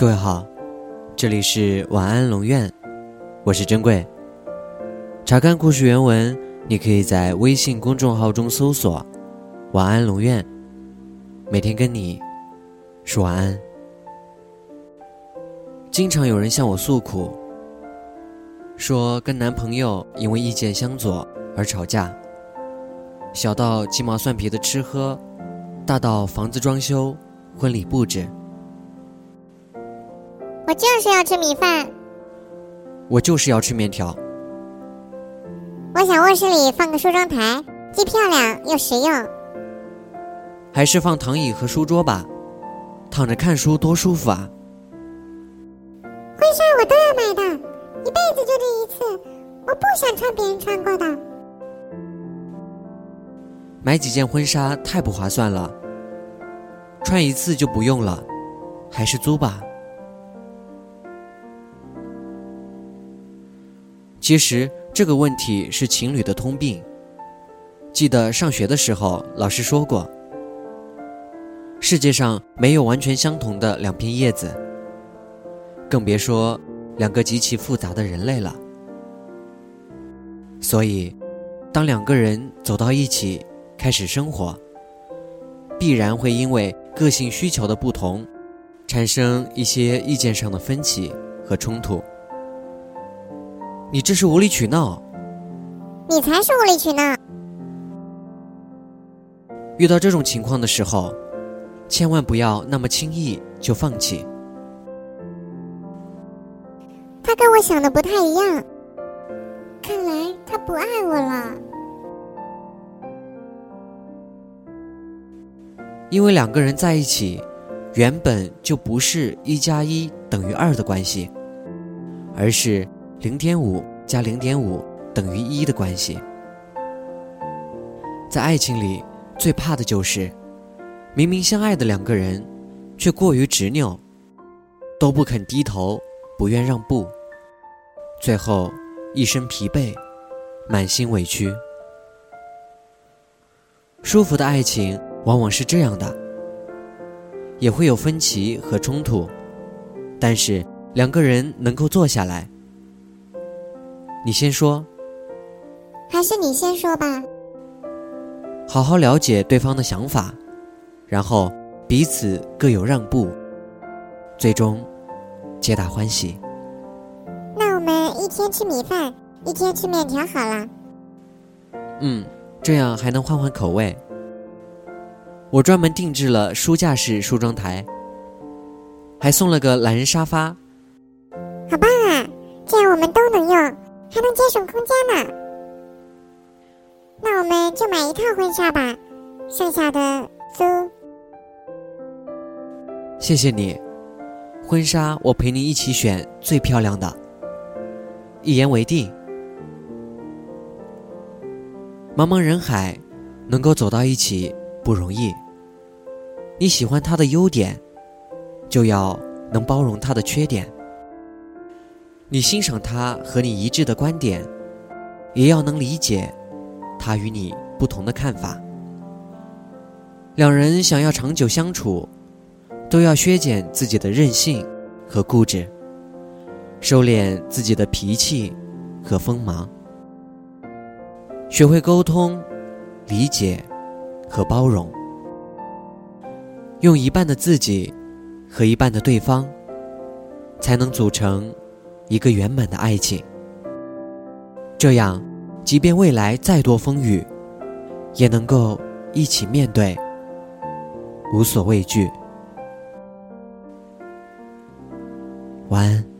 各位好，这里是晚安龙院，我是珍贵。查看故事原文，你可以在微信公众号中搜索“晚安龙院”，每天跟你说晚安。经常有人向我诉苦，说跟男朋友因为意见相左而吵架，小到鸡毛蒜皮的吃喝，大到房子装修、婚礼布置。我就是要吃米饭。我就是要吃面条。我想卧室里放个梳妆台，既漂亮又实用。还是放躺椅和书桌吧，躺着看书多舒服啊！婚纱我都要买的，一辈子就这一次，我不想穿别人穿过的。买几件婚纱太不划算了，穿一次就不用了，还是租吧。其实这个问题是情侣的通病。记得上学的时候，老师说过，世界上没有完全相同的两片叶子，更别说两个极其复杂的人类了。所以，当两个人走到一起开始生活，必然会因为个性需求的不同，产生一些意见上的分歧和冲突。你这是无理取闹！你才是无理取闹！遇到这种情况的时候，千万不要那么轻易就放弃。他跟我想的不太一样，看来他不爱我了。因为两个人在一起，原本就不是一加一等于二的关系，而是。零点五加零点五等于一的关系，在爱情里最怕的就是，明明相爱的两个人，却过于执拗，都不肯低头，不愿让步，最后一身疲惫，满心委屈。舒服的爱情往往是这样的，也会有分歧和冲突，但是两个人能够坐下来。你先说，还是你先说吧。好好了解对方的想法，然后彼此各有让步，最终皆大欢喜。那我们一天吃米饭，一天吃面条好了。嗯，这样还能换换口味。我专门定制了书架式梳妆台，还送了个懒人沙发。好棒啊！这样我们都能用。还能节省空间呢。那我们就买一套婚纱吧，剩下的租。谢谢你，婚纱我陪你一起选最漂亮的。一言为定。茫茫人海，能够走到一起不容易。你喜欢他的优点，就要能包容他的缺点。你欣赏他和你一致的观点，也要能理解他与你不同的看法。两人想要长久相处，都要削减自己的任性和固执，收敛自己的脾气和锋芒，学会沟通、理解和包容，用一半的自己和一半的对方，才能组成。一个圆满的爱情，这样，即便未来再多风雨，也能够一起面对，无所畏惧。晚安。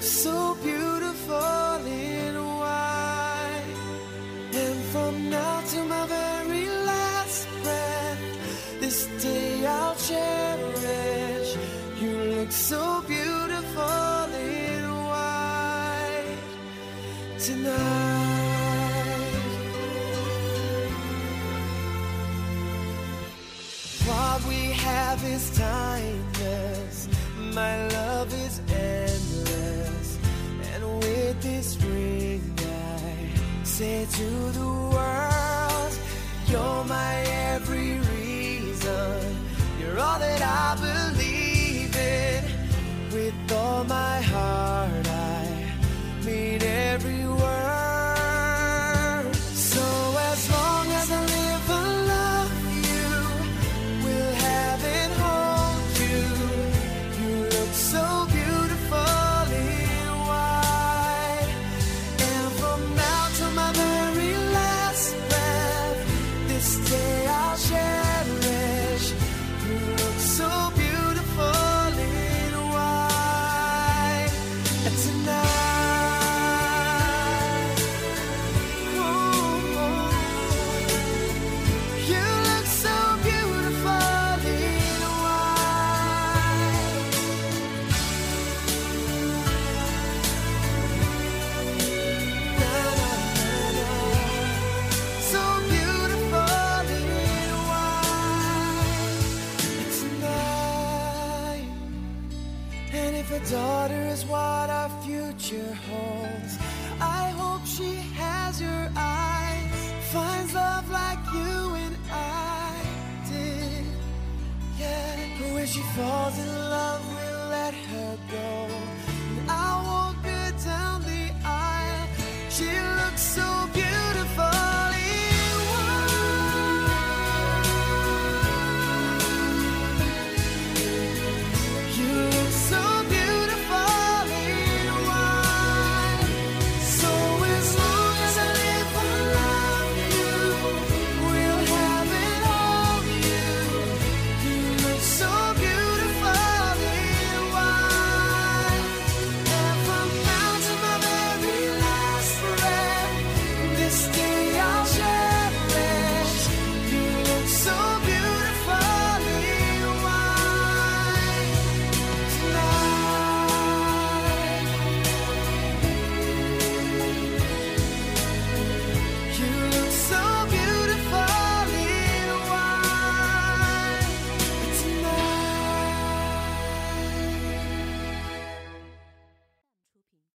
so beautiful in white. And from now to my very last breath, this day I'll cherish. You look so beautiful in white tonight. What we have is timeless. My love is say to the world, You're my every reason. You're all that I believe in. With all my heart, future holds, I hope she has your eyes, finds love like you and I did. Yeah, when she falls in love, we'll let her go. And I'll